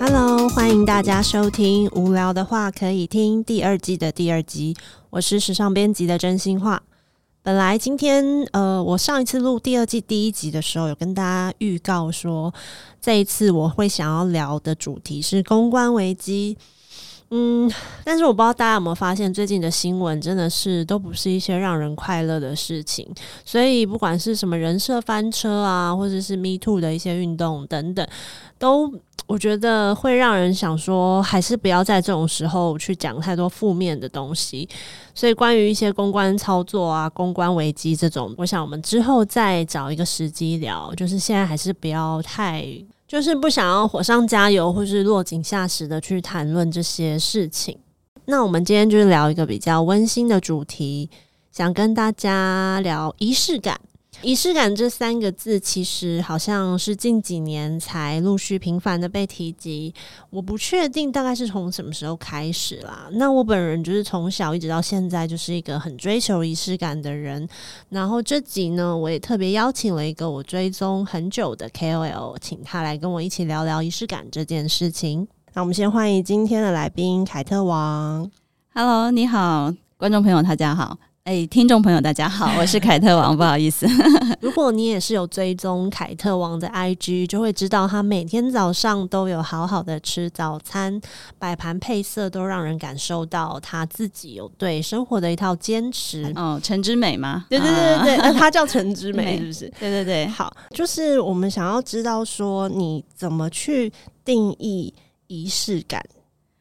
Hello，欢迎大家收听《无聊的话可以听》第二季的第二集，我是时尚编辑的真心话。本来今天，呃，我上一次录第二季第一集的时候，有跟大家预告说，这一次我会想要聊的主题是公关危机。嗯，但是我不知道大家有没有发现，最近的新闻真的是都不是一些让人快乐的事情。所以不管是什么人设翻车啊，或者是 Me Too 的一些运动等等，都我觉得会让人想说，还是不要在这种时候去讲太多负面的东西。所以关于一些公关操作啊、公关危机这种，我想我们之后再找一个时机聊。就是现在还是不要太。就是不想要火上加油，或是落井下石的去谈论这些事情。那我们今天就是聊一个比较温馨的主题，想跟大家聊仪式感。仪式感这三个字，其实好像是近几年才陆续频繁的被提及。我不确定大概是从什么时候开始啦。那我本人就是从小一直到现在，就是一个很追求仪式感的人。然后这集呢，我也特别邀请了一个我追踪很久的 KOL，请他来跟我一起聊聊仪式感这件事情。那我们先欢迎今天的来宾凯特王。Hello，你好，观众朋友，大家好。哎，听众朋友，大家好，我是凯特王，不好意思。如果你也是有追踪凯特王的 IG，就会知道他每天早上都有好好的吃早餐，摆盘配色都让人感受到他自己有对生活的一套坚持。哦，陈之美吗？对对对对对，他叫陈之美，是不是？对对对，好，就是我们想要知道说，你怎么去定义仪式感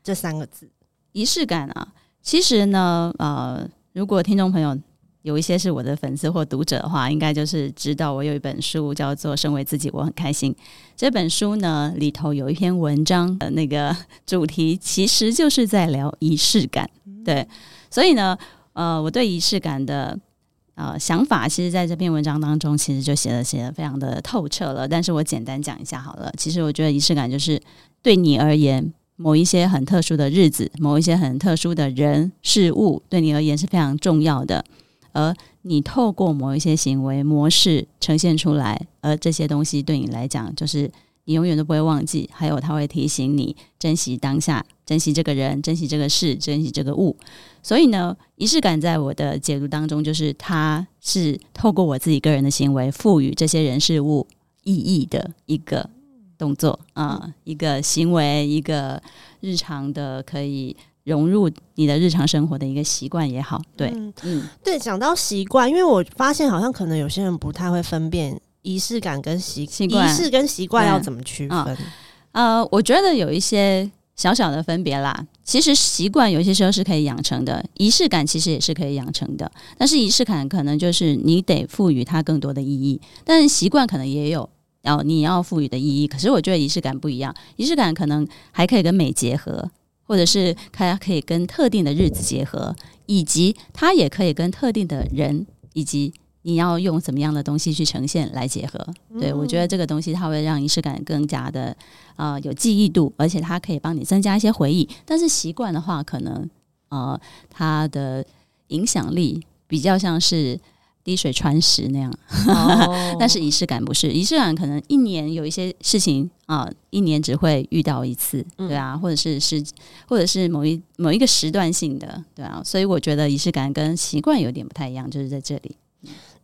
这三个字？仪式感啊，其实呢，呃。如果听众朋友有一些是我的粉丝或读者的话，应该就是知道我有一本书叫做《身为自己我很开心》。这本书呢里头有一篇文章，的那个主题其实就是在聊仪式感。对，所以呢，呃，我对仪式感的呃想法，其实在这篇文章当中，其实就写的写的非常的透彻了。但是我简单讲一下好了。其实我觉得仪式感就是对你而言。某一些很特殊的日子，某一些很特殊的人事物，对你而言是非常重要的。而你透过某一些行为模式呈现出来，而这些东西对你来讲，就是你永远都不会忘记。还有，他会提醒你珍惜当下，珍惜这个人，珍惜这个事，珍惜这个物。所以呢，仪式感在我的解读当中，就是它是透过我自己个人的行为，赋予这些人事物意义的一个。动作啊，一个行为，一个日常的可以融入你的日常生活的一个习惯也好，对，嗯，对，讲到习惯，因为我发现好像可能有些人不太会分辨仪式感跟习仪式跟习惯要怎么区分。呃，我觉得有一些小小的分别啦。其实习惯有些时候是可以养成的，仪式感其实也是可以养成的。但是仪式感可能就是你得赋予它更多的意义，但是习惯可能也有。然后你要赋予的意义，可是我觉得仪式感不一样。仪式感可能还可以跟美结合，或者是它可以跟特定的日子结合，以及它也可以跟特定的人，以及你要用什么样的东西去呈现来结合。对我觉得这个东西它会让仪式感更加的呃有记忆度，而且它可以帮你增加一些回忆。但是习惯的话，可能呃它的影响力比较像是。滴水穿石那样，但是仪式感不是仪式感，可能一年有一些事情啊，一年只会遇到一次，对啊，或者是是或者是某一某一个时段性的，对啊，所以我觉得仪式感跟习惯有点不太一样，就是在这里。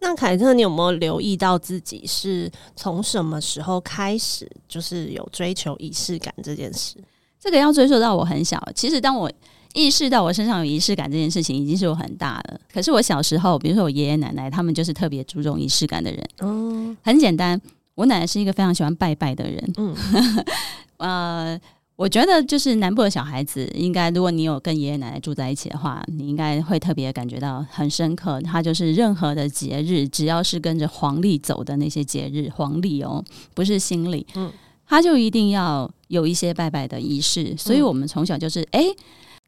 那凯特，你有没有留意到自己是从什么时候开始，就是有追求仪式感这件事？这个要追溯到我很小，其实当我。意识到我身上有仪式感这件事情已经是我很大了。可是我小时候，比如说我爷爷奶奶，他们就是特别注重仪式感的人。哦，很简单，我奶奶是一个非常喜欢拜拜的人。嗯，呃，我觉得就是南部的小孩子，应该如果你有跟爷爷奶奶住在一起的话，你应该会特别感觉到很深刻。他就是任何的节日，只要是跟着黄历走的那些节日，黄历哦，不是新历，嗯，他就一定要有一些拜拜的仪式。所以我们从小就是哎。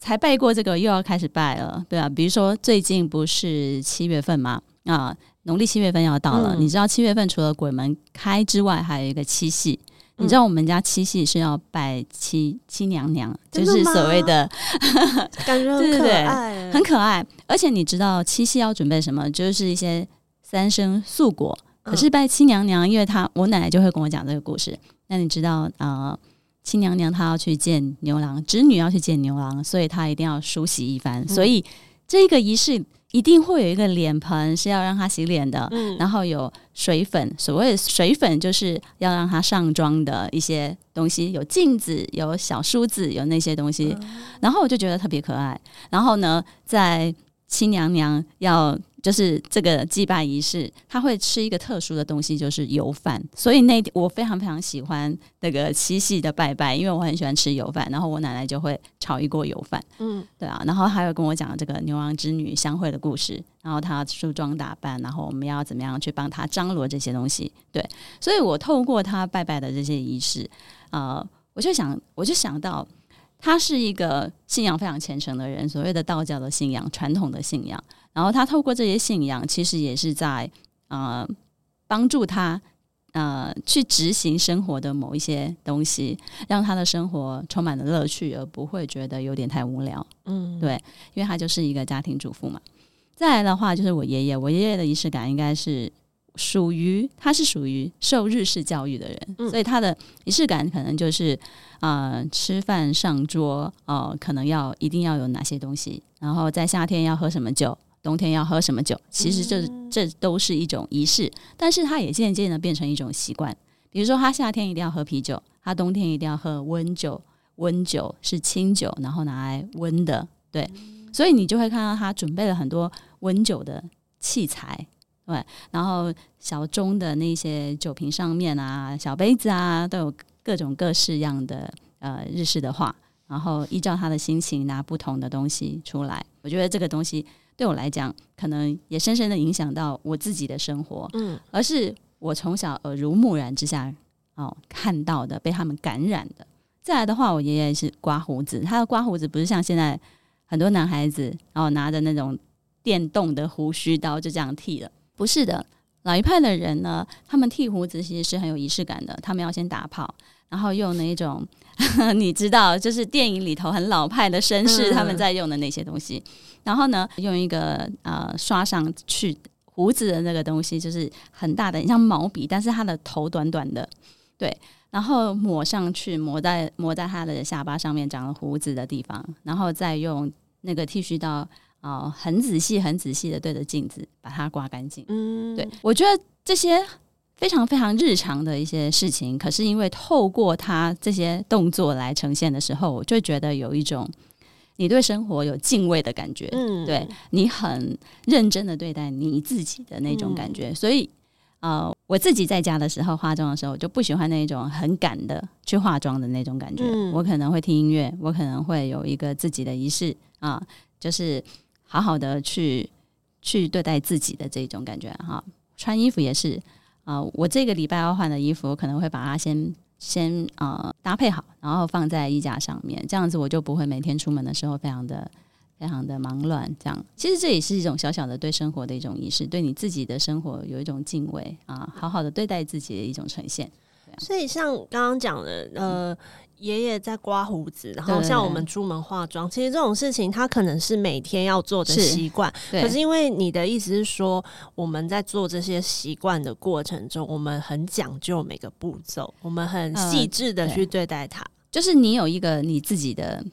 才拜过这个，又要开始拜了，对啊，比如说最近不是七月份嘛，啊，农历七月份要到了。你知道七月份除了鬼门开之外，还有一个七夕。你知道我们家七夕是要拜七七娘娘，就是所谓的 感觉很可 对对对爱，很可爱。而且你知道七夕要准备什么？就是一些三生素果。可是拜七娘娘，因为她我奶奶就会跟我讲这个故事。那你知道呃，七娘娘她要去见牛郎，织女要去见牛郎，所以她一定要梳洗一番。所以这个仪式一定会有一个脸盆是要让她洗脸的，嗯然后有水粉，所谓的水粉就是要让她上妆的一些东西，有镜子，有小梳子，有那些东西。然后我就觉得特别可爱。然后呢，在亲娘娘要就是这个祭拜仪式，他会吃一个特殊的东西，就是油饭。所以那我非常非常喜欢那个七夕的拜拜，因为我很喜欢吃油饭。然后我奶奶就会炒一锅油饭。嗯对啊，然后还有跟我讲这个牛郎织女相会的故事，然后她梳妆打扮，然后我们要怎么样去帮她张罗这些东西。对，所以我透过她拜拜的这些仪式，呃，我就想，我就想到，他是一个信仰非常虔诚的人，所谓的道教的信仰，传统的信仰。然后他透过这些信仰，其实也是在呃帮助他呃去执行生活的某一些东西，让他的生活充满了乐趣，而不会觉得有点太无聊。嗯，对，因为他就是一个家庭主妇嘛。再来的话，就是我爷爷，我爷爷的仪式感应该是属于他是属于受日式教育的人，嗯所以他的仪式感可能就是啊、呃吃饭上桌哦、可能要一定要有哪些东西，然后在夏天要喝什么酒。冬天要喝什么酒？其实这这都是一种仪式，但是他也渐渐的变成一种习惯。比如说，他夏天一定要喝啤酒，他冬天一定要喝温酒。温酒是清酒，然后拿来温的，对，所以你就会看到他准备了很多温酒的器材，对，然后小钟的那些酒瓶上面啊，小杯子啊，都有各种各式样的呃日式的画，然后依照他的心情拿不同的东西出来。我觉得这个东西对我来讲，可能也深深的影响到我自己的生活，嗯而是我从小耳濡目染之下哦看到的，被他们感染的。再来的话，我爷爷是刮胡子，他的刮胡子不是像现在很多男孩子然后拿着那种电动的胡须刀就这样剃了，不是的。老一派的人呢，他们剃胡子其实是很有仪式感的，他们要先打泡，然后用那一种 你知道，就是电影里头很老派的绅士嗯。他们在用的那些东西，然后呢，用一个呃刷上去胡子的那个东西，就是很大的，很像毛笔，但是它的头短短的，对，然后抹上去，抹在抹在他的下巴上面长了胡子的地方，然后再用那个剃须刀啊、呃很仔细、很仔细的对着镜子把它刮干净。嗯，对，我觉得这些非常非常日常的一些事情，可是因为透过他这些动作来呈现的时候，我就觉得有一种你对生活有敬畏的感觉，嗯，对你很认真的对待你自己的那种感觉，所以。呃，我自己在家的时候化妆的时候，我就不喜欢那种很赶的去化妆的那种感觉。嗯我可能会听音乐，我可能会有一个自己的仪式啊，就是好好的去去对待自己的这种感觉哈。穿衣服也是啊、我这个礼拜要换的衣服，我可能会把它先先呃搭配好，然后放在衣架上面，这样子我就不会每天出门的时候非常的非常的忙乱。这样其实这也是一种小小的对生活的一种仪式，对你自己的生活有一种敬畏啊，好好的对待自己的一种呈现。所以像刚刚讲的，呃，爷爷在刮胡子，然后像我们出门化妆，其实这种事情他可能是每天要做的习惯。可是因为你的意思是说，我们在做这些习惯的过程中，我们很讲究每个步骤，我们很呃细致的去对待它，就是你有一个你自己的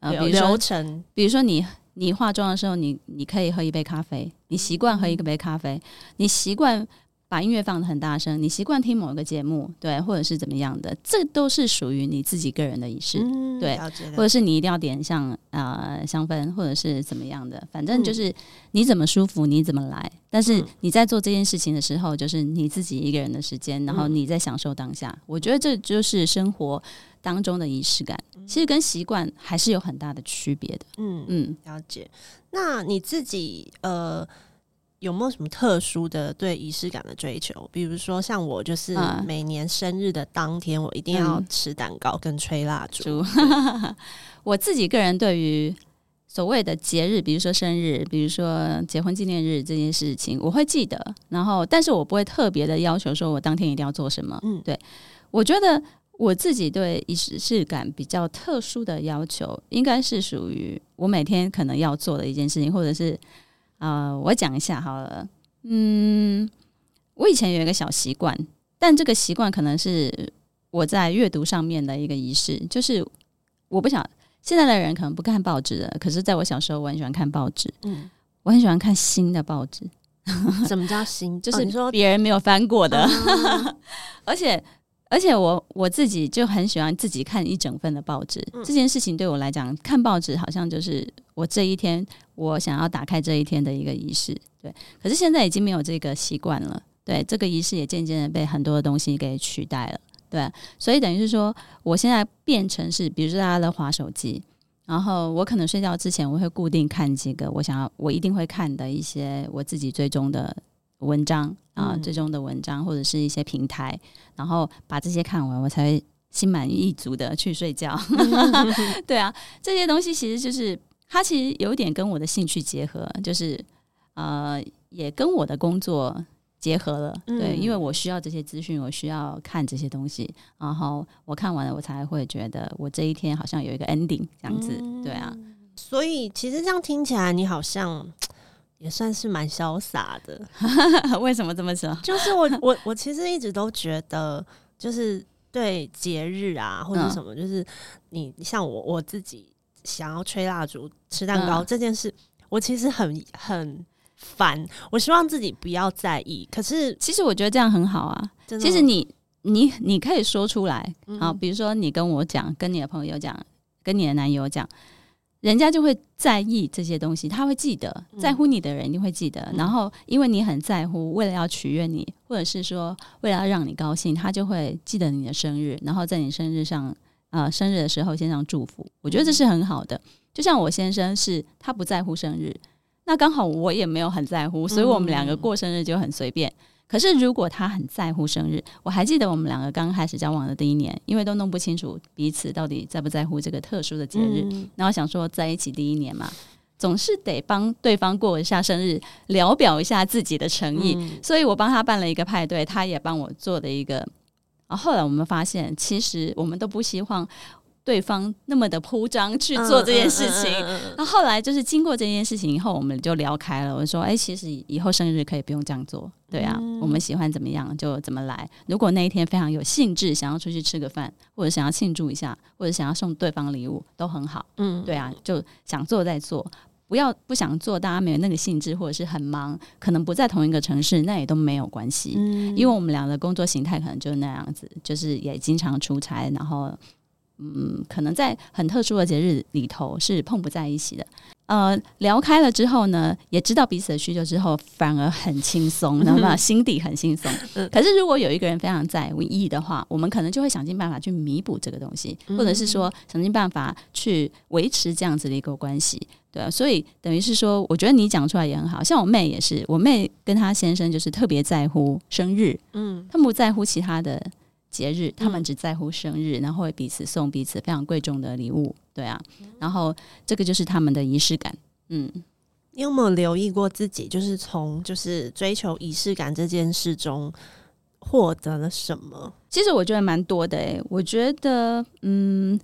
呃，比流程。比如说你你化妆的时候，你你可以喝一杯咖啡，你习惯喝一杯咖啡，你习惯把音乐放得很大声，你习惯听某一个节目，对，或者是怎么样的，这都是属于你自己个人的仪式。嗯，对或者是你一定要点像呃香氛，或者是怎么样的，反正嗯就是你怎么舒服你怎么来。但是嗯你在做这件事情的时候，就是你自己一个人的时间，然后嗯你在享受当下。我觉得这就是生活当中的仪式感，其实跟习惯还是有很大的区别的。嗯嗯，了解。那你自己呃有没有什么特殊的对仪式感的追求？比如说像我，就是啊每年生日的当天，我一定要嗯吃蛋糕跟吹蜡烛。猪，我自己个人对于所谓的节日，比如说生日，比如说结婚纪念日这件事情，我会记得，然后但是我不会特别的要求说我当天一定要做什么。嗯对我觉得我自己对仪式感比较特殊的要求，应该是属于我每天可能要做的一件事情，或者是呃，我讲一下好了。嗯，我以前有一个小习惯，但这个习惯可能是我在阅读上面的一个仪式，就是我不想现在的人可能不看报纸了，可是在我小时候，我很喜欢看报纸。嗯，我很喜欢看新的报纸。什么叫新？就是你说别人没有翻过的，而且。而且我我自己就很喜欢自己看一整份的报纸，这件事情对我来讲，看报纸好像就是我这一天我想要打开这一天的一个仪式。对，可是现在已经没有这个习惯了。对，这个仪式也渐渐的被很多的东西给取代了。对，所以等于是说，我现在变成是，比如说大家都划手机，然后我可能睡觉之前，我会固定看几个我想要我一定会看的一些我自己追踪的。文章啊，最终的文章或者是一些平台，然后把这些看完，我才会心满意足的去睡觉。对啊，这些东西其实就是它其实有点跟我的兴趣结合，就是呃，也跟我的工作结合了。对，因为我需要这些资讯，我需要看这些东西，然后我看完了，我才会觉得我这一天好像有一个 ending 这样子。对啊，所以其实这样听起来，你好像。也算是蛮潇洒的，为什么这么说？就是我我我其实一直都觉得，就是对节日啊或者什么，就是你像我我自己想要吹蜡烛、吃蛋糕这件事，我其实很很烦。我希望自己不要在意，可是其实我觉得这样很好啊。其实你你你可以说出来啊，比如说你跟我讲，跟你的朋友讲，跟你的男友讲。人家就会在意这些东西，他会记得，在乎你的人一定会记得。然后，因为你很在乎，为了要取悦你，或者是说为了要让你高兴，他就会记得你的生日，然后在你生日上，呃，生日的时候献上祝福。我觉得这是很好的。就像我先生是，他不在乎生日，那刚好我也没有很在乎，所以我们两个过生日就很随便。可是，如果他很在乎生日，我还记得我们两个刚开始交往的第一年，因为都弄不清楚彼此到底在不在乎这个特殊的节日，然后想说在一起第一年嘛，总是得帮对方过一下生日，聊表一下自己的诚意，所以我帮他办了一个派对，他也帮我做的一个。啊，后来我们发现，其实我们都不希望。对方那么的铺张去做这件事情，那后来就是经过这件事情以后，我们就聊开了。我说：“哎，其实以后生日可以不用这样做，对啊，我们喜欢怎么样就怎么来。如果那一天非常有兴致，想要出去吃个饭，或者想要庆祝一下，或者想要送对方礼物，都很好。嗯，对啊，就想做再做，不要不想做，大家没有那个兴致，或者是很忙，可能不在同一个城市，那也都没有关系。嗯，因为我们俩的工作形态可能就是那样子，就是也经常出差，然后。嗯，可能在很特殊的节日里头是碰不在一起的。呃，聊开了之后呢，也知道彼此的需求之后，反而很轻松，那么 心底很轻松。可是如果有一个人非常在意的话，我们可能就会想尽办法去弥补这个东西，或者是说想尽办法去维持这样子的一个关系，对啊，所以等于是说，我觉得你讲出来也很好，像我妹也是，我妹跟她先生就是特别在乎生日，嗯，他们不在乎其他的。节日，他们只在乎生日，然后会彼此送彼此非常贵重的礼物，对啊，然后这个就是他们的仪式感。嗯，你有没有留意过自己，就是从就是追求仪式感这件事中获得了什么？其实我觉得蛮多的诶，我觉得，嗯，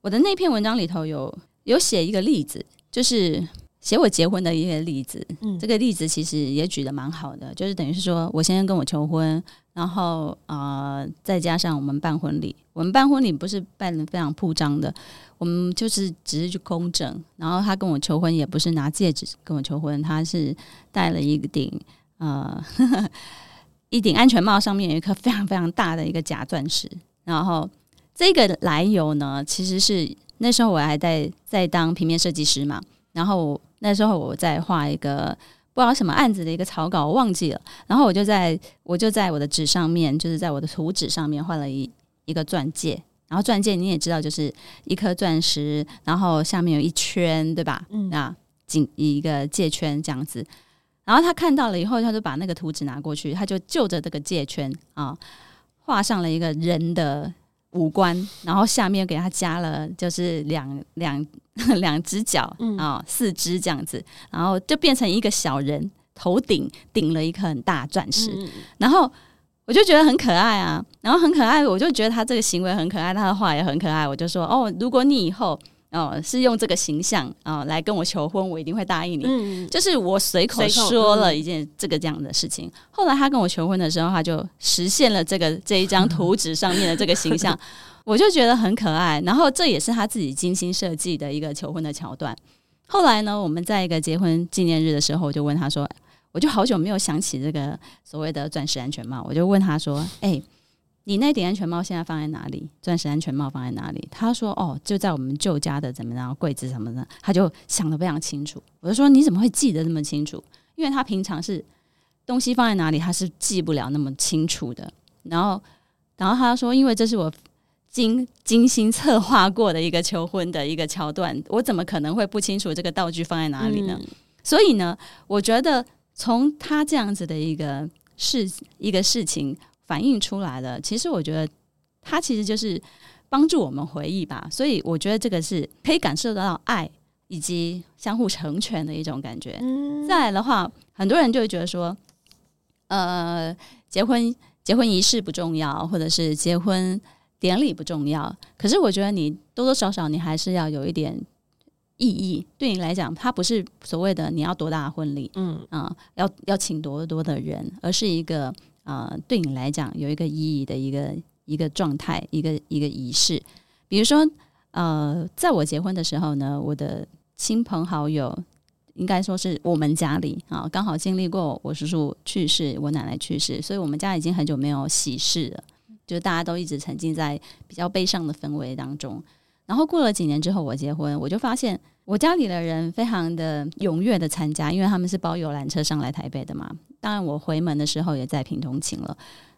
我的那篇文章里头有有写一个例子，就是写我结婚的一些例子。嗯，这个例子其实也举的蛮好的，就是等于是说我先生跟我求婚。然后呃，再加上我们办婚礼，我们办婚礼不是办的非常铺张的，我们就是只是去公证。然后他跟我求婚也不是拿戒指跟我求婚，他是戴了一顶呃 一顶安全帽，上面有一颗非常非常大的一个假钻石。然后这个来由呢，其实是那时候我还在在当平面设计师嘛，然后那时候我在画一个。不知道什么案子的一个草稿，我忘记了。然后我就在我就在我的纸上面，就是在我的图纸上面画了一一个钻戒。然后钻戒你也知道，就是一颗钻石，然后下面有一圈，对吧？嗯啊，紧一个戒圈这样子。然后他看到了以后，他就把那个图纸拿过去，他就就着这个戒圈啊，画上了一个人的五官，然后下面给他加了就是两两。两只脚啊，四只这样子，然后就变成一个小人，头顶顶了一颗很大钻石。然后我就觉得很可爱啊，然后很可爱，我就觉得他这个行为很可爱，他的话也很可爱，我就说哦，如果你以后哦是用这个形象啊来跟我求婚，我一定会答应你。嗯，就是我随口说了一件这个这样的事情，后来他跟我求婚的时候，他就实现了这个这一张图纸上面的这个形象，我就觉得很可爱。然后这也是他自己精心设计的一个求婚的桥段。后来呢，我们在一个结婚纪念日的时候，我就问他说：“我就好久没有想起这个所谓的钻石安全帽，我就问他说：‘哎、你那顶安全帽现在放在哪里？钻石安全帽放在哪里？’他说：‘哦，就在我们旧家的怎么样柜子什么的。’他就想得非常清楚。我就说：‘你怎么会记得那么清楚？’因为他平常是东西放在哪里，他是记不了那么清楚的。然后，然后他说：‘因为这是我精精心策划过的一个求婚的一个桥段，我怎么可能会不清楚这个道具放在哪里呢？’所以呢，我觉得从他这样子的一个事一个事情反映出来了，其实我觉得它其实就是帮助我们回忆吧。所以我觉得这个是可以感受得到爱以及相互成全的一种感觉。嗯再来的话，很多人就会觉得说，呃，结婚结婚仪式不重要，或者是结婚典礼不重要。可是我觉得你多多少少你还是要有一点意义。对你来讲，它不是所谓的你要多大的婚礼嗯啊、要要请多多的人，而是一个呃，对你来讲有一个意义的一个一个状态，一个一个仪式。比如说，呃，在我结婚的时候呢，我的亲朋好友应该说是我们家里啊，刚好经历过我叔叔去世，我奶奶去世，所以我们家已经很久没有喜事了，就大家都一直沉浸在比较悲伤的氛围当中。然后过了几年之后，我结婚，我就发现我家里的人非常的踊跃的参加，因为他们是包游览车上来台北的嘛。当然，我回门的时候也在屏东请了。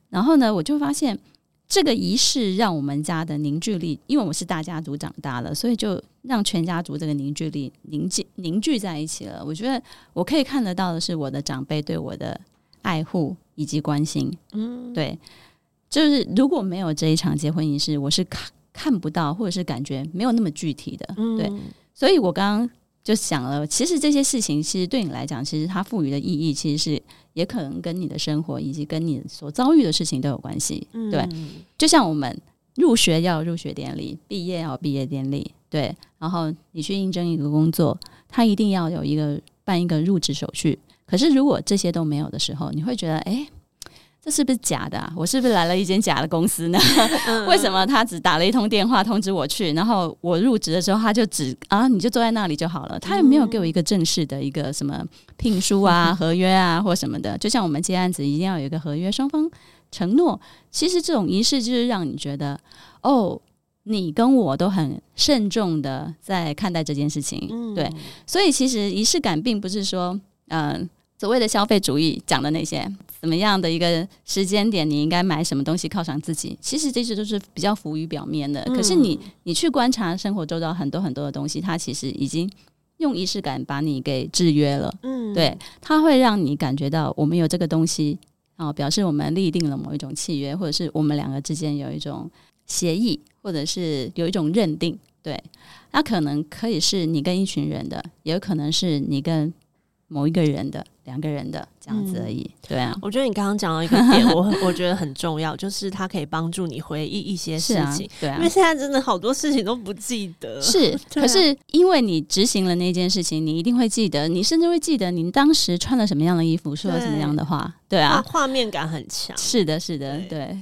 然后呢，我就发现这个仪式让我们家的凝聚力，因为我是大家族长大了，所以就让全家族这个凝聚力凝聚凝聚在一起了。我觉得我可以看得到的是我的长辈对我的爱护以及关心。嗯，对，就是如果没有这一场结婚仪式，我是看看不到，或者是感觉没有那么具体的。嗯对，所以我刚刚就想了，其实这些事情，其实对你来讲，其实它赋予的意义，其实是也可能跟你的生活以及跟你所遭遇的事情都有关系。嗯对，就像我们入学要有入学典礼，毕业要有毕业典礼，对，然后你去应征一个工作，他一定要有一个办一个入职手续。可是如果这些都没有的时候，你会觉得，哎、这是不是假的啊？我是不是来了一间假的公司呢？为什么他只打了一通电话通知我去，然后我入职的时候他就只啊你就坐在那里就好了，他也没有给我一个正式的一个什么聘书啊、合约啊或什么的。就像我们接案子一定要有一个合约，双方承诺。其实这种仪式就是让你觉得哦。你跟我都很慎重的在看待这件事情，嗯对，所以其实仪式感并不是说，嗯、所谓的消费主义讲的那些怎么样的一个时间点，你应该买什么东西犒赏自己，其实这些都是比较浮于表面的。可是你你去观察生活周遭很多很多的东西，它其实已经用仪式感把你给制约了。嗯对，它会让你感觉到我们有这个东西啊、表示我们立定了某一种契约，或者是我们两个之间有一种协议，或者是有一种认定。对，那可能可以是你跟一群人的，也有可能是你跟某一个人的，两个人的这样子而已。对啊，我觉得你刚刚讲到一个点，我很我觉得很重要，就是它可以帮助你回忆一些事情，，对啊因为。现在真的好多事情都不记得。是，啊可是因为你执行了那件事情，你一定会记得，你甚至会记得你当时穿了什么样的衣服，说了什么样的话，对啊，画面感很强。是的，是的，对对。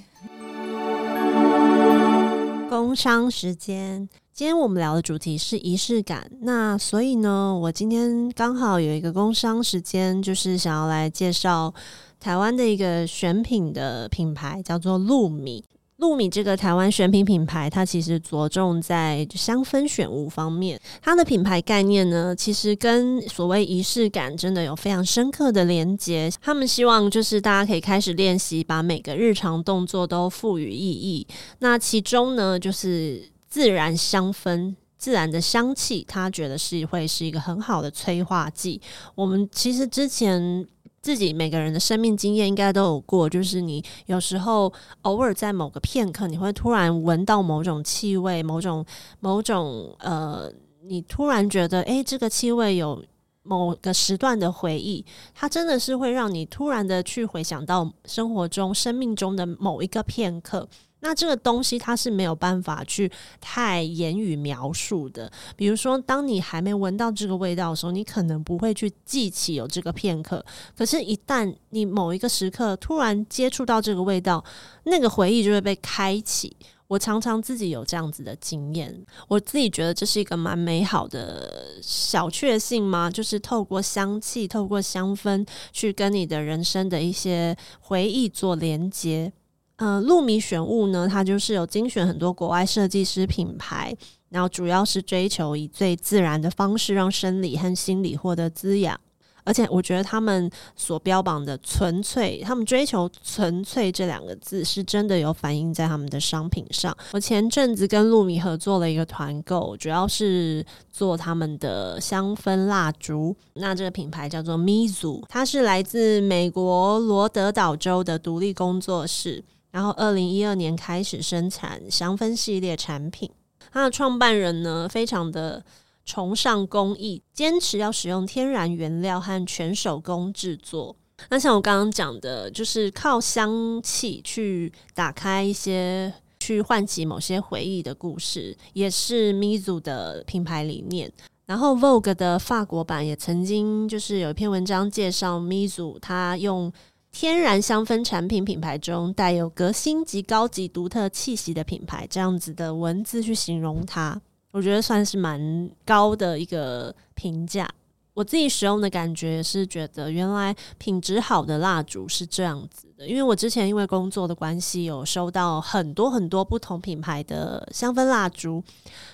工商时间，今天我们聊的主题是仪式感。那所以呢，我今天刚好有一个工商时间，就是想要来介绍台湾的一个选品的品牌，叫做露米。露米这个台湾选品品牌，它其实着重在香氛选物方面。它的品牌概念呢，其实跟所谓仪式感真的有非常深刻的连接。他们希望就是大家可以开始练习，把每个日常动作都赋予意义。那其中呢，就是自然香氛。自然的香气，他觉得是会是一个很好的催化剂。我们其实之前自己每个人的生命经验应该都有过，就是你有时候偶尔在某个片刻，你会突然闻到某种气味，某种某种呃，你突然觉得诶，这个气味有。某个时段的回忆，它真的是会让你突然的去回想到生活中、生命中的某一个片刻。那这个东西它是没有办法去太言语描述的。比如说，当你还没闻到这个味道的时候，你可能不会去记起有这个片刻。可是，一旦你某一个时刻突然接触到这个味道，那个回忆就会被开启。我常常自己有这样子的经验，我自己觉得这是一个蛮美好的小确幸吗？就是透过香气，透过香氛，去跟你的人生的一些回忆做连接。嗯，露米选物呢，它就是有精选很多国外设计师品牌，然后主要是追求以最自然的方式，让生理和心理获得滋养。而且我觉得他们所标榜的纯粹，他们追求纯粹这两个字，是真的有反映在他们的商品上。我前阵子跟露米合作了一个团购，主要是做他们的香氛蜡烛。那这个品牌叫做 Mizu，它是来自美国罗德岛州的独立工作室，然后二零一二年开始生产香氛系列产品。它的创办人呢，非常的。崇尚工艺，坚持要使用天然原料和全手工制作。那像我刚刚讲的，就是靠香气去打开一些，去唤起某些回忆的故事，也是 Mizu 的品牌理念。然后 Vogue 的法国版也曾经就是有一篇文章介绍 Mizu，它用天然香氛产品品牌中带有革新及高级独特气息的品牌这样子的文字去形容它。我觉得算是蛮高的一个评价。我自己使用的感觉是觉得，原来品质好的蜡烛是这样子的。因为我之前因为工作的关系，有收到很多很多不同品牌的香氛蜡烛，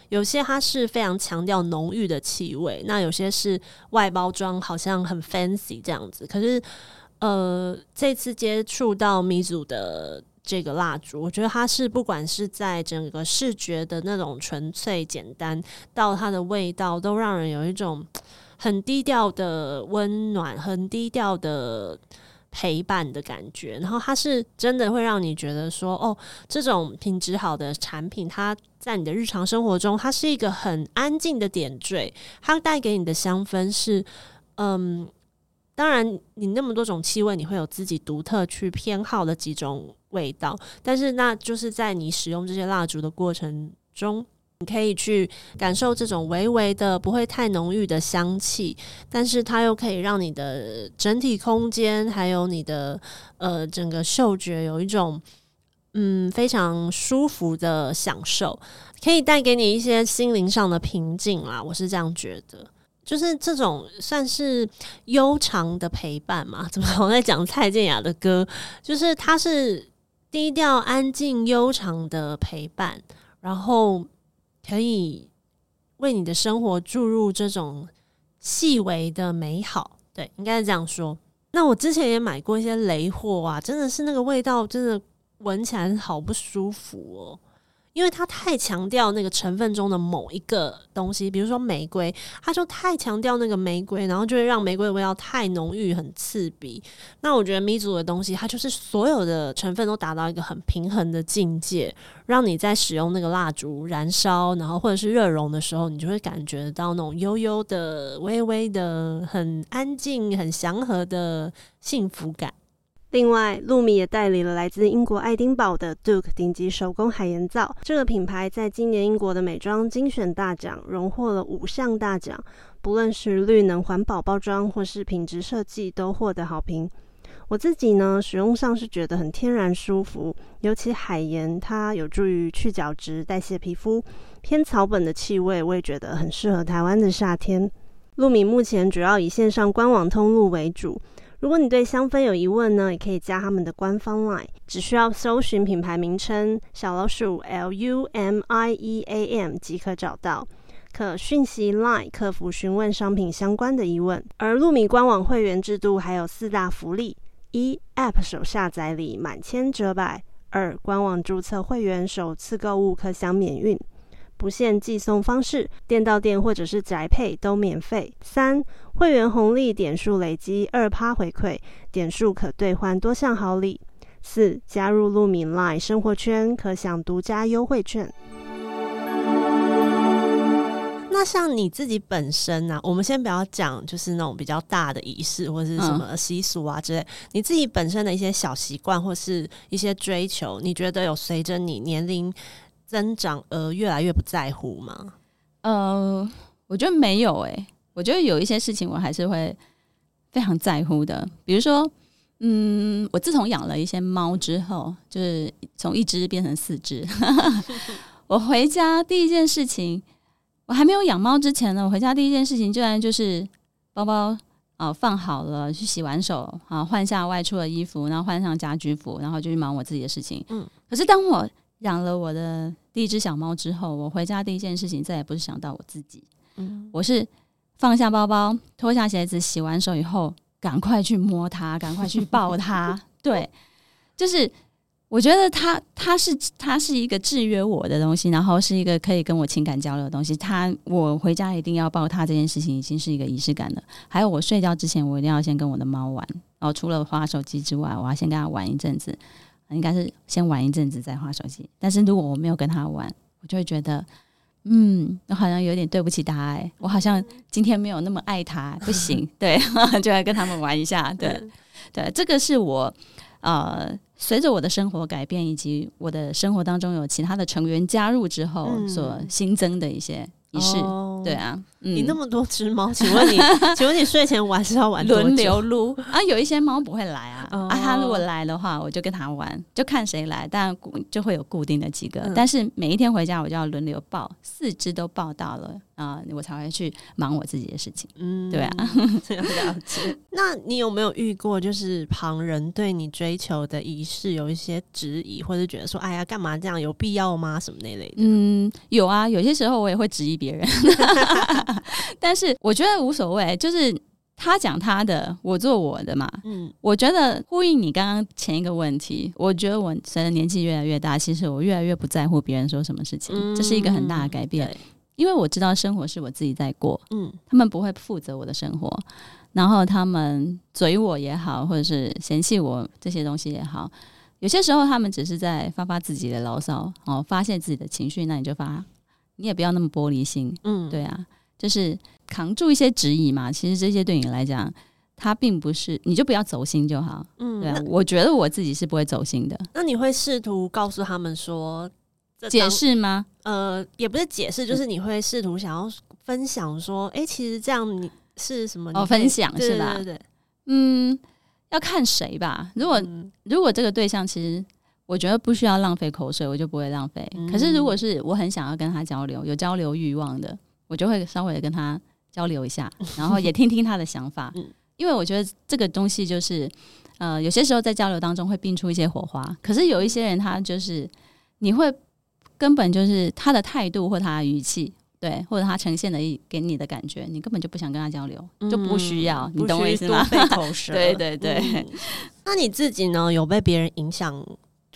有些它是非常强调浓郁的气味，那有些是外包装好像很 fancy 这样子。可是，呃，这次接触到米祖的。这个蜡烛，我觉得它是不管是在整个视觉的那种纯粹简单，到它的味道，都让人有一种很低调的温暖、很低调的陪伴的感觉。然后它是真的会让你觉得说，哦，这种品质好的产品，它在你的日常生活中，它是一个很安静的点缀，它带给你的香氛是，嗯。当然，你那么多种气味，你会有自己独特去偏好的几种味道。但是，那就是在你使用这些蜡烛的过程中，你可以去感受这种微微的、不会太浓郁的香气，但是它又可以让你的整体空间还有你的呃整个嗅觉有一种嗯非常舒服的享受，可以带给你一些心灵上的平静啦！我是这样觉得。就是这种算是悠长的陪伴嘛？怎么 我在讲蔡健雅的歌？就是它是低调、安静、悠长的陪伴，然后可以为你的生活注入这种细微的美好。对，应该是这样说。那我之前也买过一些雷货啊，真的是那个味道，真的闻起来好不舒服哦。因为它太强调那个成分中的某一个东西，比如说玫瑰，它就太强调那个玫瑰，然后就会让玫瑰的味道太浓郁、很刺鼻。那我觉得米祖的东西，它就是所有的成分都达到一个很平衡的境界，让你在使用那个蜡烛燃烧，然后或者是热熔的时候，你就会感觉到那种悠悠的、微微的、很安静、很祥和的幸福感。另外，露米也代理了来自英国爱丁堡的 Duke 顶级手工海盐皂。这个品牌在今年英国的美妆精选大奖荣获了五项大奖，不论是绿能环保包装或是品质设计，都获得好评。我自己呢，使用上是觉得很天然舒服，尤其海盐它有助于去角质、代谢皮肤，偏草本的气味，我也觉得很适合台湾的夏天。露米目前主要以线上官网通路为主。如果你对香氛有疑问呢，也可以加他们的官方 LINE，只需要搜寻品牌名称小老鼠 L U M I E A M 即可找到，可讯息 LINE 客服询问商品相关的疑问。而露米官网会员制度还有四大福利：一、App 首下载礼满千折百；二、官网注册会员首次购物可享免运。不限寄送方式，店到店或者是宅配都免费。三会员红利点数累积二趴回馈，点数可兑换多项好礼。四加入路米 Line 生活圈可享独家优惠券。那像你自己本身呢、我们先不要讲，就是那种比较大的仪式或者是什么习俗啊之类，你自己本身的一些小习惯或是一些追求，你觉得有随着你年龄增长而越来越不在乎吗？呃，我觉得没有诶、我觉得有一些事情我还是会非常在乎的，比如说，嗯，我自从养了一些猫之后，就是从一只变成四只，我回家第一件事情，我还没有养猫之前呢，我回家第一件事情居然就是包包。啊、放好了，去洗完手啊，换下外出的衣服，然后换上家居服，然后就去忙我自己的事情。嗯，可是当我养了我的第一只小猫之后，我回家第一件事情再也不是想到我自己，嗯，我是放下包包，脱下鞋子，洗完手以后，赶快去摸它，赶快去抱它。对，就是我觉得它它是它是一个制约我的东西，然后是一个可以跟我情感交流的东西。它我回家一定要抱它这件事情，已经是一个仪式感了。还有我睡觉之前，我一定要先跟我的猫玩。然后除了花手机之外，我要先跟它玩一阵子，应该是先玩一阵子再花手机。但是如果我没有跟他玩，我就会觉得。嗯，我好像有点对不起他哎、我好像今天没有那么爱他，不行，对，就来跟他们玩一下，对嗯对，这个是我呃，随着我的生活改变以及我的生活当中有其他的成员加入之后嗯所新增的一些仪式，哦。对啊，嗯。你那么多只猫，请问你，请问你睡前玩是要玩轮流撸。啊，有一些猫不会来啊，哦。啊，它如果来的话，我就跟它玩，就看谁来，但固就会有固定的几个，嗯。但是每一天回家我就要轮流抱，四只都抱到了啊、我才会去忙我自己的事情。嗯对啊，了解。那你有没有遇过，就是旁人对你追求的仪式有一些质疑，或者觉得说，哎呀，干嘛这样，有必要吗？什么那类的？嗯，有啊，有些时候我也会质疑别人，但是我觉得无所谓，就是他讲他的，我做我的嘛。嗯我觉得呼应你刚刚前一个问题，我觉得我随着年纪越来越大，其实我越来越不在乎别人说什么事情，这是一个很大的改变。对因为我知道生活是我自己在过，嗯他们不会负责我的生活，然后他们嘴我也好，或者是嫌弃我这些东西也好，有些时候他们只是在发发自己的牢骚，哦，发泄自己的情绪，那你就发，你也不要那么玻璃心，嗯，对啊，就是扛住一些质疑嘛。其实这些对你来讲，他并不是，你就不要走心就好。嗯对啊，我觉得我自己是不会走心的。那你会试图告诉他们说，这解释吗？呃，也不是解释，就是你会试图想要分享说，哎、其实这样你是什么？哦分享是吧对对对，嗯，要看谁吧。如果嗯如果这个对象其实我觉得不需要浪费口水，我就不会浪费。嗯可是如果是我很想要跟他交流，有交流欲望的，我就会稍微跟他交流一下，然后也听听他的想法。嗯因为我觉得这个东西就是，呃，有些时候在交流当中会并出一些火花。可是有一些人他就是你会根本就是他的态度或他的语气。对，或者他呈现的一给你的感觉，你根本就不想跟他交流，就不需要，嗯你懂我意思吗？对对对嗯那你自己呢？有被别人影响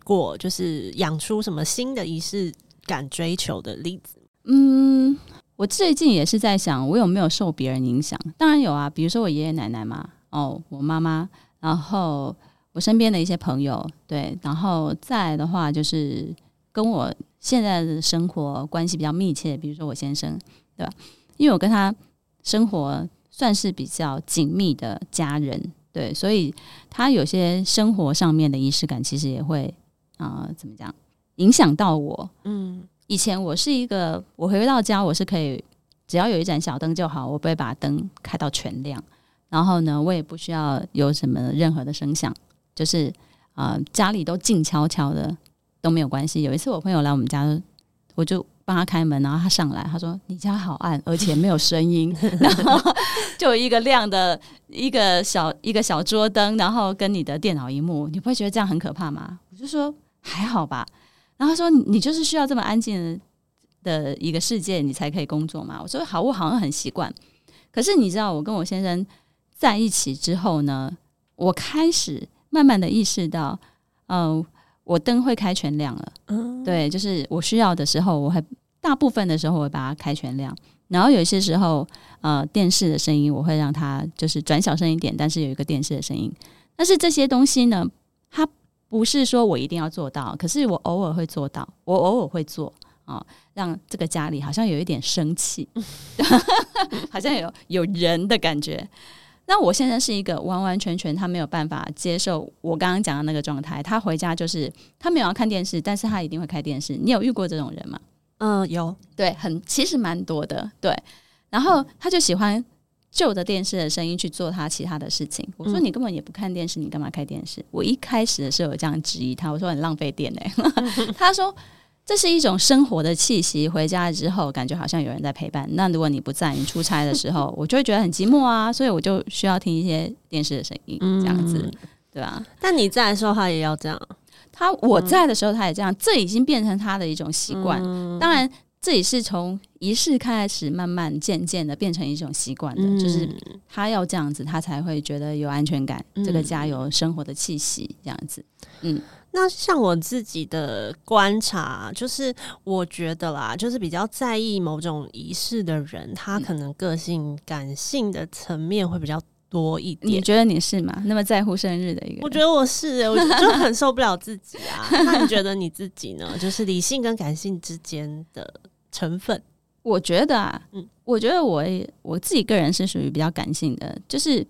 过，就是养出什么新的仪式感追求的例子？嗯，我最近也是在想，我有没有受别人影响？当然有啊，比如说我爷爷奶奶嘛，哦，我妈妈，然后我身边的一些朋友，对，然后再的话就是跟我现在的生活关系比较密切，比如说我先生，对吧？因为我跟他生活算是比较紧密的家人，对，所以他有些生活上面的仪式感，其实也会啊、怎么讲，影响到我，嗯以前我是一个，我回到家我是可以，只要有一盏小灯就好，我不会把灯开到全亮。然后呢，我也不需要有什么任何的声响，就是啊、家里都静悄悄的都没有关系。有一次我朋友来我们家，我就帮他开门，然后他上来，他说：“你家好暗，而且没有声音。” 然后就一个亮的一个小一个小桌灯，然后跟你的电脑荧幕，你不会觉得这样很可怕吗？我就说还好吧。然后他说：“你就是需要这么安静的的一个世界，你才可以工作嘛。”我说：“好，我好像很习惯。可是你知道，我跟我先生在一起之后呢，我开始慢慢的意识到，嗯、我灯会开全亮了。嗯，对，就是我需要的时候，我会大部分的时候我会把它开全亮，然后有一些时候，呃，电视的声音我会让它就是转小声一点，但是有一个电视的声音。但是这些东西呢，它不是说我一定要做到，可是我偶尔会做到，我偶尔会做啊，让这个家里好像有一点生气，好像有有人的感觉。那我现在是一个完完全全他没有办法接受我刚刚讲的那个状态。他回家就是他没有要看电视，但是他一定会开电视。你有遇过这种人吗？嗯，有，对，很其实蛮多的，对。然后他就喜欢旧的电视的声音去做他其他的事情。我说你根本也不看电视，你干嘛开电视？我一开始的时候有这样质疑他，我说很浪费电哎。他说。这是一种生活的气息。回家之后，感觉好像有人在陪伴。那如果你不在，你出差的时候，我就会觉得很寂寞啊。所以我就需要听一些电视的声音，这样子，对吧？但你在的时候，他也要这样。他我在的时候，他也这样。这已经变成他的一种习惯。当然，这也是从仪式开始，慢慢渐渐的变成一种习惯的。就是他要这样子，他才会觉得有安全感。这个家有生活的气息，这样子。嗯。那像我自己的观察，就是我觉得啦，就是比较在意某种仪式的人，他可能个性感性的层面会比较多一点。你觉得你是吗？那么在乎生日的一个？我觉得我是，我就很受不了自己啊。那你觉得你自己呢？就是理性跟感性之间的成分？我觉得啊，嗯，我觉得我我自己个人是属于比较感性的，就是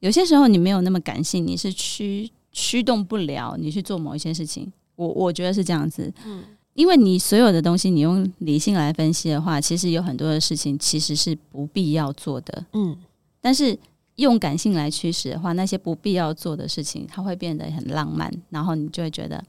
有些时候你没有那么感性，你是趋。驱动不了你去做某一些事情，我我觉得是这样子，嗯，因为你所有的东西，你用理性来分析的话，其实有很多的事情其实是不必要做的，嗯，但是用感性来驱使的话，那些不必要做的事情，它会变得很浪漫，然后你就会觉得，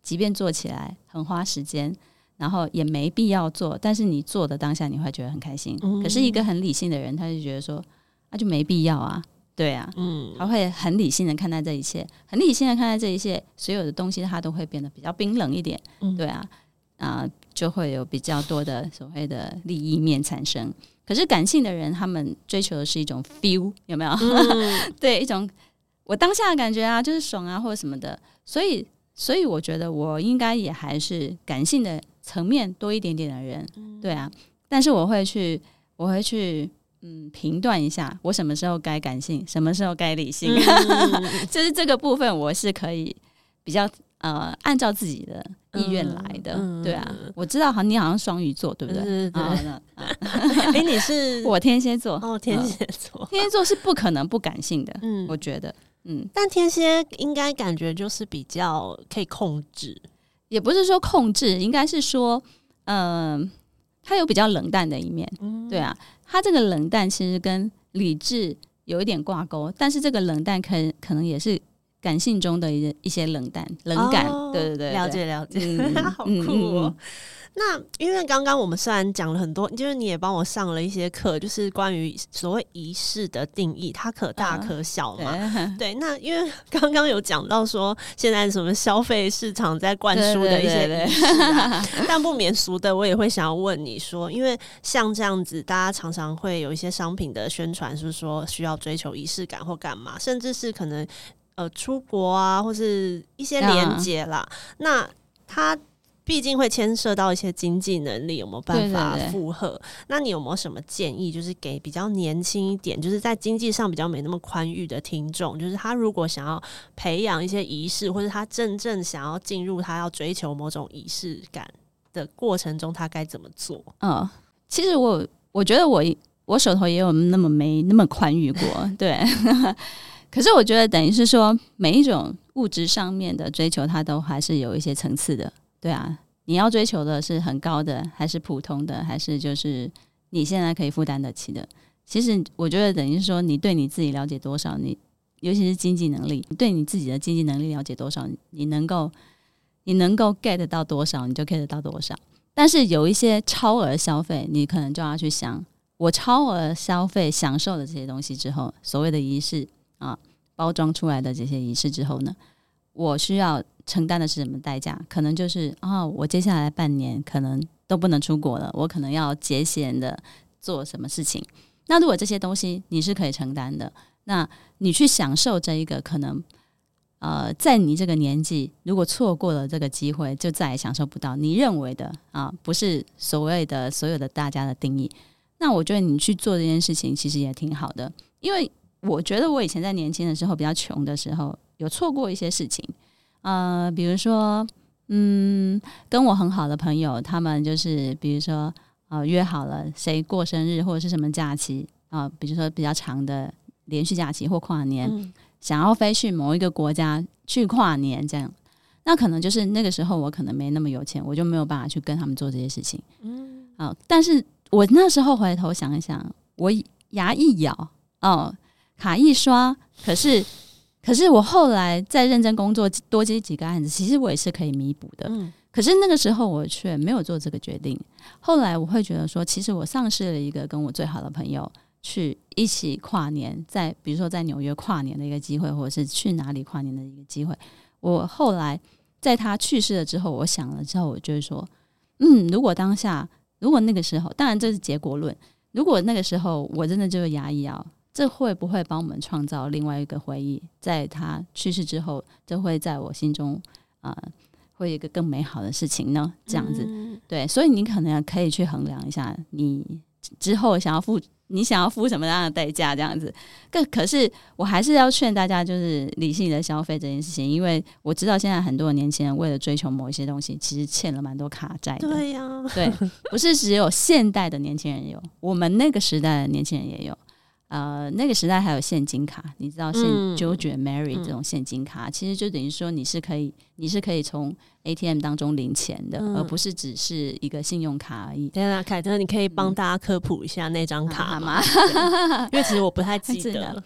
即便做起来很花时间，然后也没必要做，但是你做的当下你会觉得很开心。可是一个很理性的人，他就觉得说，那就没必要啊。对啊，嗯，他会很理性的看待这一切，很理性的看待这一切，所有的东西他都会变得比较冰冷一点，对啊，啊，就会有比较多的所谓的利益面产生。可是感性的人，他们追求的是一种 feel，有没有？对，一种我当下的感觉啊，就是爽啊，或者什么的。所以，所以我觉得我应该也还是感性的层面多一点点的人，对啊。但是我会去，我会去。嗯，评断一下，我什么时候该感性，什么时候该理性，就是这个部分，我是可以比较呃按照自己的意愿来的。对啊，我知道，好，你好像双鱼座，对不对？对对哎，你是？我天蝎座。哦，天蝎座，天蝎座是不可能不感性的。嗯，我觉得，嗯，但天蝎应该感觉就是比较可以控制，也不是说控制，应该是说，嗯，他有比较冷淡的一面。嗯，对啊。他这个冷淡其实跟理智有一点挂钩，但是这个冷淡可可能也是感性中的一一些冷淡、冷感。对对对，了解了解，好酷哦。那因为刚刚我们虽然讲了很多，就是你也帮我上了一些课，就是关于所谓仪式的定义，它可大可小嘛。对，那因为刚刚有讲到说现在什么消费市场在灌输的一些仪式，但不免俗的，我也会想要问你说，因为像这样子，大家常常会有一些商品的宣传，是说需要追求仪式感或干嘛，甚至是可能呃出国啊，或是一些连接啦，那它。毕竟会牵涉到一些经济能力，有没有办法负荷？那你有没有什么建议？就是给比较年轻一点，就是在经济上比较没那么宽裕的听众，就是他如果想要培养一些仪式，或者他真正想要进入他要追求某种仪式感的过程中，他该怎么做？嗯，其实我我觉得我我手头也有那么没那么宽裕过，对。可是我觉得等于是说，每一种物质上面的追求，它都还是有一些层次的。对啊，你要追求的是很高的，还是普通的，还是就是你现在可以负担得起的？其实我觉得等于说，你对你自己了解多少，你尤其是经济能力，对你自己的经济能力了解多少，你能够你能够 get 到多少，你就 get 到多少。但是有一些超额消费，你可能就要去想，我超额消费享受的这些东西之后，所谓的仪式啊，包装出来的这些仪式之后呢，我需要。承担的是什么代价？可能就是啊，我接下来半年可能都不能出国了，我可能要节俭的做什么事情。那如果这些东西你是可以承担的，那你去享受这一个可能，呃，在你这个年纪，如果错过了这个机会，就再也享受不到你认为的啊，不是所谓的所有的大家的定义。那我觉得你去做这件事情其实也挺好的，因为我觉得我以前在年轻的时候比较穷的时候，有错过一些事情。呃，比如说，嗯，跟我很好的朋友，他们就是比如说呃约好了谁过生日或者是什么假期啊、比如说比较长的连续假期或跨年，嗯想要飞去某一个国家去跨年，这样，那可能就是那个时候我可能没那么有钱，我就没有办法去跟他们做这些事情。嗯啊、但是我那时候回头想一想，我牙一咬，哦，卡一刷，可是可是我后来再认真工作，多接几个案子，其实我也是可以弥补的。嗯可是那个时候我却没有做这个决定。后来我会觉得说，其实我丧失了一个跟我最好的朋友去一起跨年，在比如说在纽约跨年的一个机会，或者是去哪里跨年的一个机会。我后来在他去世了之后，我想了之后，我就是说，嗯，如果当下，如果那个时候，当然这是结果论，如果那个时候我真的就是牙一咬。这会不会帮我们创造另外一个回忆？在他去世之后，这会在我心中啊、呃会有一个更美好的事情呢？这样子，嗯对，所以你可能可以去衡量一下，你之后想要付你想要付什么样的代价，这样子。可可是我还是要劝大家，就是理性的消费这件事情，因为我知道现在很多的年轻人为了追求某一些东西，其实欠了蛮多卡债的。对呀，对，不是只有现代的年轻人有，我们那个时代的年轻人也有。呃，那个时代还有现金卡，你知道现嗯 George Mary 嗯这种现金卡，其实就等于说你是可以，你是可以从 ATM 当中领钱的，嗯而不是只是一个信用卡而已。对啊，凯特，你可以帮大家科普一下那张卡好吗？吗？因为其实我不太记得 的。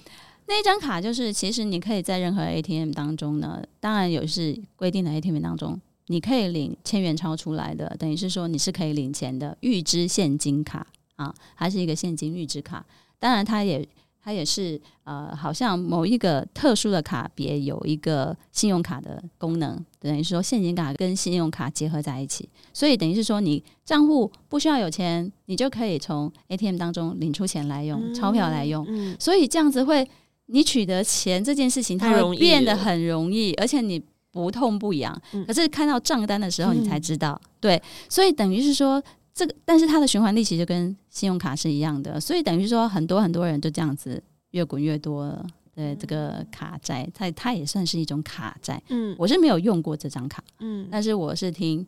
那一张卡就是，其实你可以在任何 ATM 当中呢，当然有是规定的 ATM 当中，你可以领千元钞出来的，等于是说你是可以领钱的预支现金卡啊，它是一个现金预支卡。当然，它也它也是呃，好像某一个特殊的卡别有一个信用卡的功能，等于说现金卡跟信用卡结合在一起，所以等于是说你账户不需要有钱，你就可以从 ATM 当中领出钱来用，钞票来用。嗯，所以这样子会，你取得钱这件事情，它变得很容易，而且你不痛不痒。嗯可是看到账单的时候，嗯你才知道，对，所以等于是说。这个，但是它的循环利息就跟信用卡是一样的，所以等于说很多很多人就这样子越滚越多了。对这个卡债，它它也算是一种卡债。嗯我是没有用过这张卡，嗯但是我是听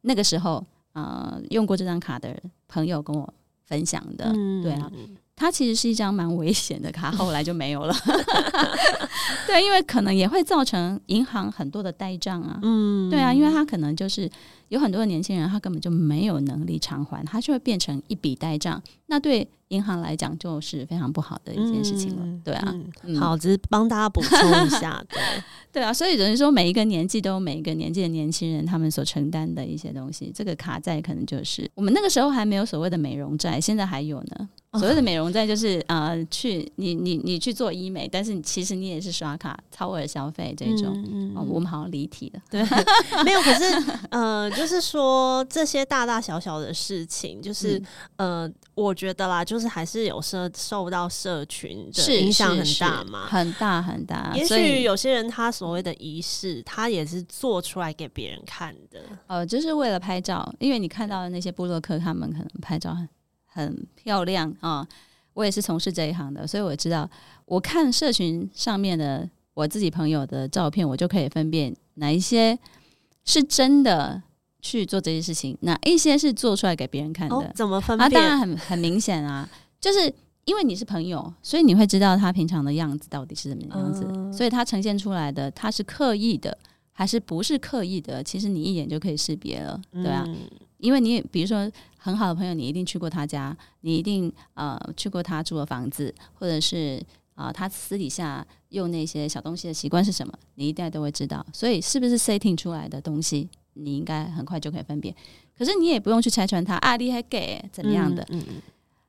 那个时候呃用过这张卡的朋友跟我分享的。嗯对啊，它其实是一张蛮危险的卡，后来就没有了。对，因为可能也会造成银行很多的呆账啊。嗯对啊，因为它可能就是有很多的年轻人，他根本就没有能力偿还，他就会变成一笔呆账。那对银行来讲，就是非常不好的一件事情了。嗯对啊，好，只是帮大家补充一下，对，对啊，所以等于说每一个年纪都有每一个年纪的年轻人他们所承担的一些东西。这个卡债可能就是我们那个时候还没有所谓的美容债，现在还有呢。哦所谓的美容债就是呃，去你你你去做医美，但是其实你也是刷卡超额消费这种。嗯哦，我们好像离题了。对，没有。可是呃，就是说这些大大小小的事情，就是、嗯呃，我觉得啦，就是还是有社受到社群的影响很大嘛。很大很大。也许有些人他所谓的仪式，他也是做出来给别人看的。呃，就是为了拍照，因为你看到的那些布洛克，他们可能拍照很很漂亮啊、我也是从事这一行的，所以我知道，我看社群上面的我自己朋友的照片，我就可以分辨哪一些是真的去做这些事情，哪一些是做出来给别人看的。哦，怎么分啊，当？然很很明显啊，就是因为你是朋友，所以你会知道他平常的样子到底是怎么样子，嗯所以他呈现出来的他是刻意的还是不是刻意的，其实你一眼就可以识别了，对啊，嗯因为你比如说很好的朋友，你一定去过他家，你一定呃去过他住的房子，或者是啊、呃他私底下用那些小东西的习惯是什么，你一定都会知道。所以是不是 setting 出来的东西，你应该很快就可以分辨。可是你也不用去拆穿他啊，你还给怎么样的？嗯嗯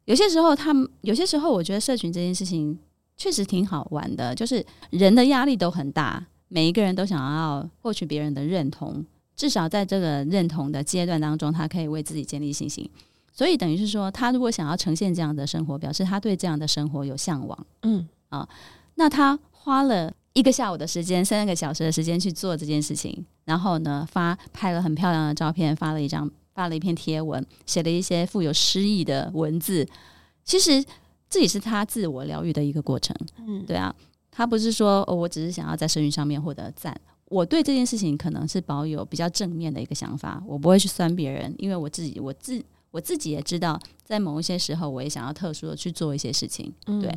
有些时候，他们有些时候，我觉得社群这件事情确实挺好玩的，就是人的压力都很大，每一个人都想要获取别人的认同，至少在这个认同的阶段当中，他可以为自己建立信心。所以等于是说，他如果想要呈现这样的生活，表示他对这样的生活有向往。嗯啊那他花了一个下午的时间，三个小时的时间去做这件事情，然后呢，发拍了很漂亮的照片，发了一张，发了一篇贴文，写了一些富有诗意的文字。其实这也是他自我疗愈的一个过程，嗯，对啊。他不是说、哦、我只是想要在声誉上面获得赞，我对这件事情可能是保有比较正面的一个想法，我不会去酸别人，因为我自己我自我自己也知道，在某一些时候，我也想要特殊的去做一些事情。对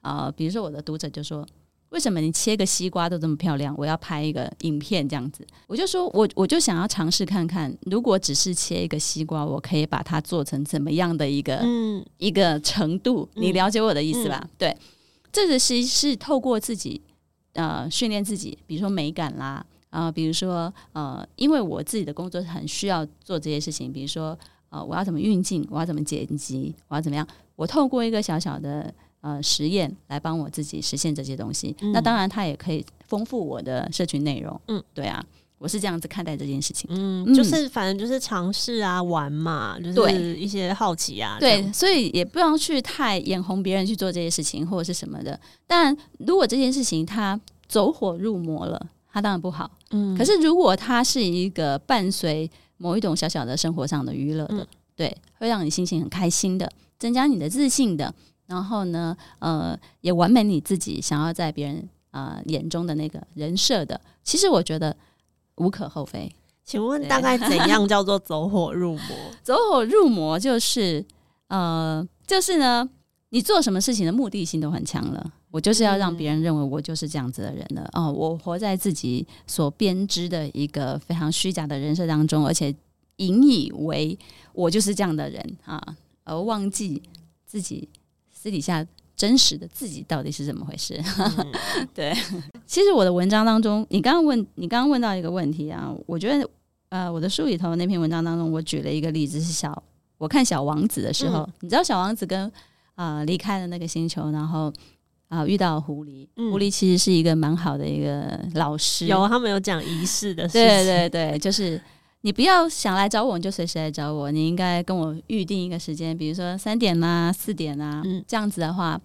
啊、比如说我的读者就说。为什么你切个西瓜都这么漂亮？我要拍一个影片这样子，我就说我我就想要尝试看看，如果只是切一个西瓜，我可以把它做成怎么样的一个、嗯一个程度？你了解我的意思吧？对，这个是是透过自己呃训练自己，比如说美感啦，啊、比如说呃，因为我自己的工作很需要做这些事情，比如说呃，我要怎么运镜，我要怎么剪辑，我要怎么样，我透过一个小小的呃实验来帮我自己实现这些东西。嗯那当然，它也可以丰富我的社群内容。嗯，对啊，我是这样子看待这件事情。嗯，嗯就是反正就是尝试啊，玩嘛，就是一些好奇啊，对，所以也不要去太眼红别人去做这些事情或者是什么的。当然，如果这件事情它走火入魔了，它当然不好。嗯可是如果它是一个伴随某一种小小的生活上的娱乐的，嗯对，会让你心情很开心的，增加你的自信的，然后呢，呃，也完美你自己想要在别人啊、呃眼中的那个人设的，其实我觉得无可厚非。请问大概怎样叫做走火入魔？走火入魔就是呃，就是呢，你做什么事情的目的性都很强了。我就是要让别人认为我就是这样子的人了。哦，我活在自己所编织的一个非常虚假的人设当中，而且引以为我就是这样的人啊，而忘记自己私底下真实的自己到底是怎么回事。嗯。对，其实我的文章当中，你刚刚问，你刚刚问到一个问题啊，我觉得呃，我的书里头那篇文章当中，我举了一个例子是小，我看小王子的时候，你知道小王子跟呃离开了那个星球，然后啊、呃遇到狐狸，嗯。狐狸其实是一个蛮好的一个老师，有他们有讲仪式的事情，对对对，就是你不要想来找我，你就随时来找我。你应该跟我预定一个时间，比如说三点啦、四点啊，嗯这样子的话，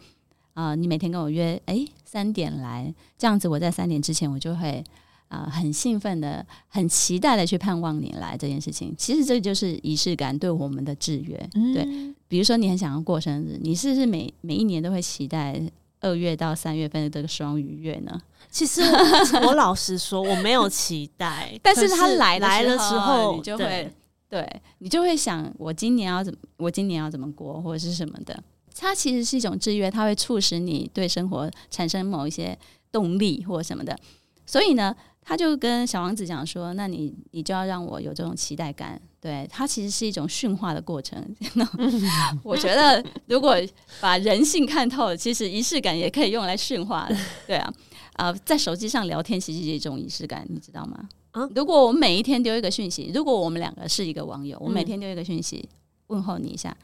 啊、你每天跟我约，诶，三点来，这样子我在三点之前，我就会啊、很兴奋的、很期待的去盼望你来这件事情。其实这就是仪式感对我们的制约。嗯对，比如说你很想要过生日，你是不是每每一年都会期待二月到三月份的这个双鱼月呢？其实我 我老实说，我没有期待，但是他来的来的时时候，你就对会对你就会想，我今年要怎么，我今年要怎么过，或者是什么的。它其实是一种制约，它会促使你对生活产生某一些动力或什么的。所以呢，他就跟小王子讲说：“那你你就要让我有这种期待感。对”它其实是一种驯化的过程。我觉得如果把人性看透，其实仪式感也可以用来驯化的。对啊，啊、在手机上聊天其实是一种仪式感，你知道吗？啊如果我们每一天丢一个讯息，如果我们两个是一个网友，我每嗯天丢一个讯息、问候你一下，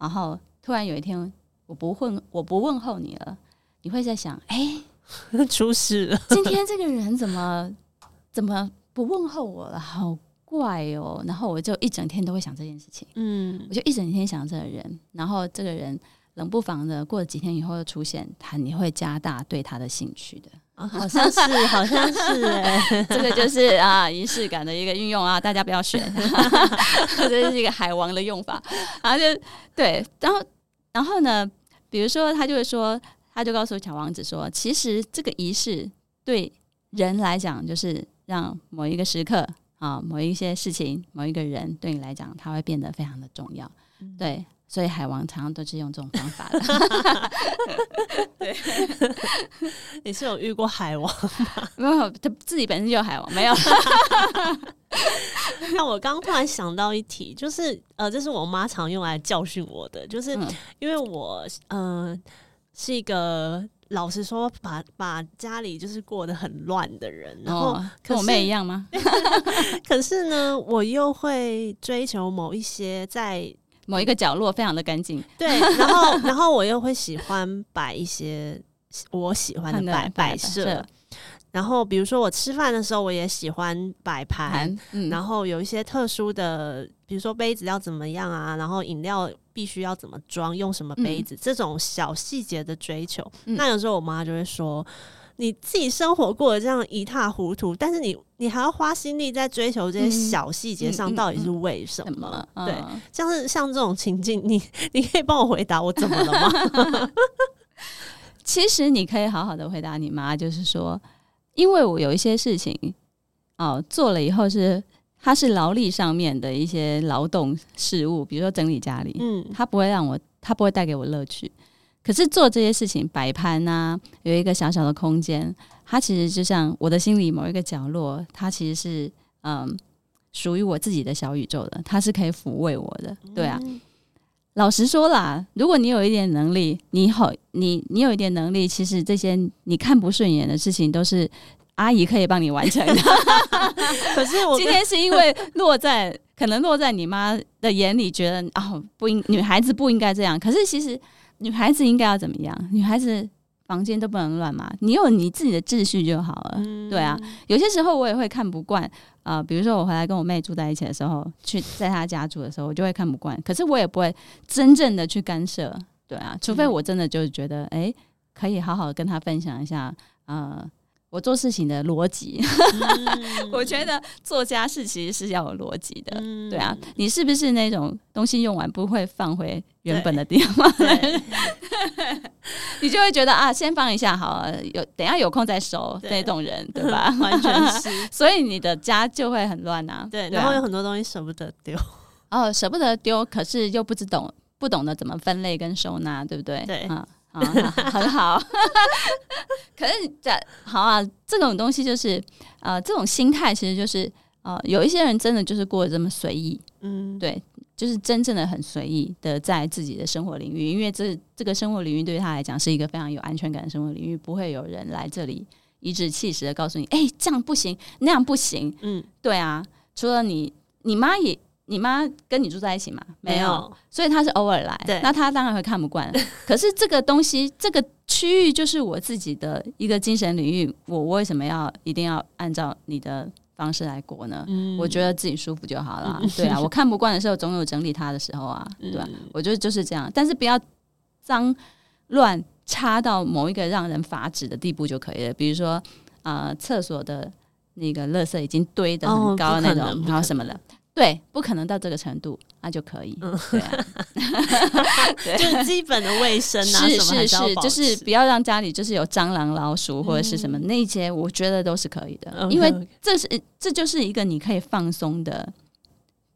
然后突然有一天我不问我不问候你了，你会在想，哎、出事了，今天这个人怎么怎么不问候我了？好怪哦！然后我就一整天都会想这件事情，嗯我就一整天想这个人，然后这个人冷不防的过了几天以后又出现，他你会加大对他的兴趣的。啊好像是，好像是 哎、这个就是啊仪式感的一个运用啊，大家不要学，这是一个海王的用法。然后就对，然后然后呢，比如说他就会说，他就告诉小王子说，其实这个仪式对人来讲，就是让某一个时刻啊，某一些事情，某一个人对你来讲，他会变得非常的重要。对，所以海王常常都是用这种方法的。对 你是有遇过海王吗？没有，他自己本身就是海王，没有。那我刚突然想到一题，就是呃，这是我妈常用来教训我的，就是嗯因为我嗯、呃是一个老实说把把家里就是过得很乱的人，然后、哦，跟我妹一样吗？可是呢，我又会追求某一些在某一个角落非常的干净，对，然后 然后我又会喜欢摆一些我喜欢的摆摆摆设设，然后比如说我吃饭的时候，我也喜欢摆盘。盘，嗯，然后有一些特殊的，比如说杯子要怎么样啊，然后饮料必须要怎么装，用什么杯子，这种小细节的追求。嗯那有时候我妈就会说：“你自己生活过得这样一塌糊涂，但是你你还要花心力在追求这些嗯小细节上，到底是为什么么？”了？对，嗯像是像这种情境，你你可以帮我回答我怎么了吗？其实你可以好好的回答你妈，就是说，因为我有一些事情哦，做了以后是它是劳力上面的一些劳动事务，比如说整理家里，嗯它不会让我，它不会带给我乐趣。可是做这些事情，摆盘呐，有一个小小的空间，它其实就像我的心里某一个角落，它其实是嗯属于我自己的小宇宙的，它是可以抚慰我的。对啊，老实说啦，如果你有一点能力，你好，你你有一点能力，其实这些你看不顺眼的事情，都是阿姨可以帮你完成的。可是我今天是因为落在可能落在你妈的眼里，觉得哦不应女孩子不应该这样。可是其实女孩子应该要怎么样？女孩子房间都不能乱嘛，你有你自己的秩序就好了。对啊，有些时候我也会看不惯啊、呃比如说我回来跟我妹住在一起的时候，去在她家住的时候，我就会看不惯。可是我也不会真正的去干涉。对啊，除非我真的就是觉得，哎、可以好好跟她分享一下，呃，我做事情的逻辑。我觉得做家事其实是要有逻辑的，嗯对啊，你是不是那种东西用完不会放回原本的地方？对 你就会觉得啊，先放一下好了，有等下有空再收对那种人，对吧？完全是所以你的家就会很乱啊。对，然后有很多东西舍不得丢，哦，舍不得丢，可是又不知懂不懂得怎么分类跟收纳，对不对？对啊。啊，很好。可是这好啊，这种东西就是呃，这种心态其实就是呃，有一些人真的就是过得这么随意，嗯，对，就是真正的很随意的在自己的生活领域，因为这这个生活领域对于他来讲是一个非常有安全感的生活领域，不会有人来这里颐指气使的告诉你，哎、这样不行，那样不行。嗯，对啊，除了你，你妈也，你妈跟你住在一起吗？没有，所以他是偶尔来，对那他当然会看不惯。可是这个东西，这个区域就是我自己的一个精神领域，我为什么要一定要按照你的方式来过呢？嗯我觉得自己舒服就好了。对啊，我看不惯的时候，总有整理它的时候啊，对吧、嗯我觉得就是这样，但是不要脏乱差到某一个让人发指的地步就可以了。比如说，呃，厕所的那个垃圾已经堆得哦很高的那种，然后什么的。对，不可能到这个程度，那就可以。嗯。对啊，就是基本的卫生啊，是什么还是是，就是不要让家里就是有蟑螂、老鼠或者是什么、那些，我觉得都是可以的。因为这是这就是一个你可以放松的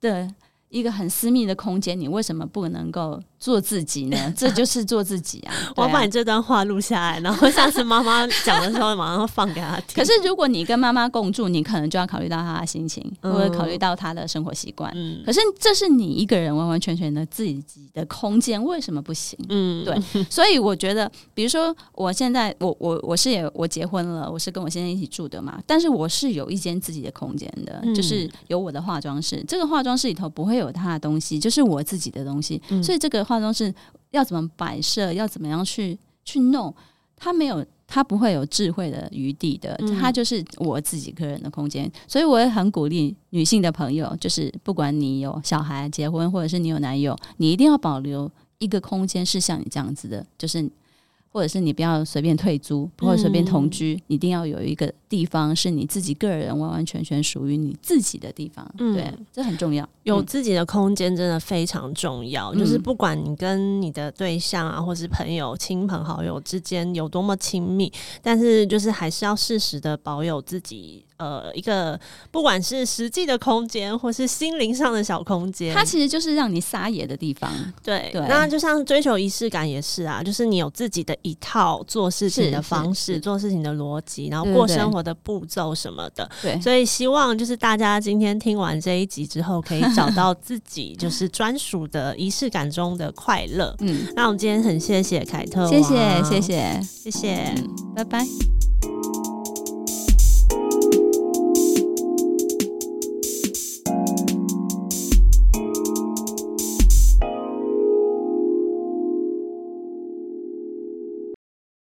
的一个很私密的空间，你为什么不能够做自己呢？这就是做自己啊！我把你这段话录下来，然后下次妈妈讲的时候马上放给她听。可是如果你跟妈妈共住，你可能就要考虑到她的心情，嗯或者考虑到她的生活习惯。嗯可是这是你一个人完完全全的自己的空间，为什么不行？嗯，对所以我觉得，比如说我现在，我我我是也我结婚了，我是跟我先生一起住的嘛，但是我是有一间自己的空间的，嗯就是有我的化妆室。这个化妆室里头不会有他的东西，就是我自己的东西。嗯所以这个化妆室要怎么摆设，要怎么样去去弄，他没有。他不会有智慧的余地的，他就是我自己个人的空间，所以我也很鼓励女性的朋友，就是不管你有小孩、结婚，或者是你有男友，你一定要保留一个空间是像你这样子的，就是或者是你不要随便退租，或者随便同居，一定要有一个地方是你自己个人完完全全属于你自己的地方。嗯对，这很重要。有嗯自己的空间真的非常重要，嗯就是不管你跟你的对象啊，或是朋友、亲朋好友之间有多么亲密，但是就是还是要适时的保有自己呃一个不管是实际的空间，或是心灵上的小空间。它其实就是让你撒野的地方。对，对那就像追求仪式感也是啊，就是你有自己的一套做事情的方式、做事情的逻辑，然后过生活的步骤什么的。对，所以希望就是大家今天听完这一集之后，可以找 到自己就是专属的仪式感中的快乐。嗯，那我们今天很谢谢凯特，谢谢谢谢，谢谢。嗯，拜拜。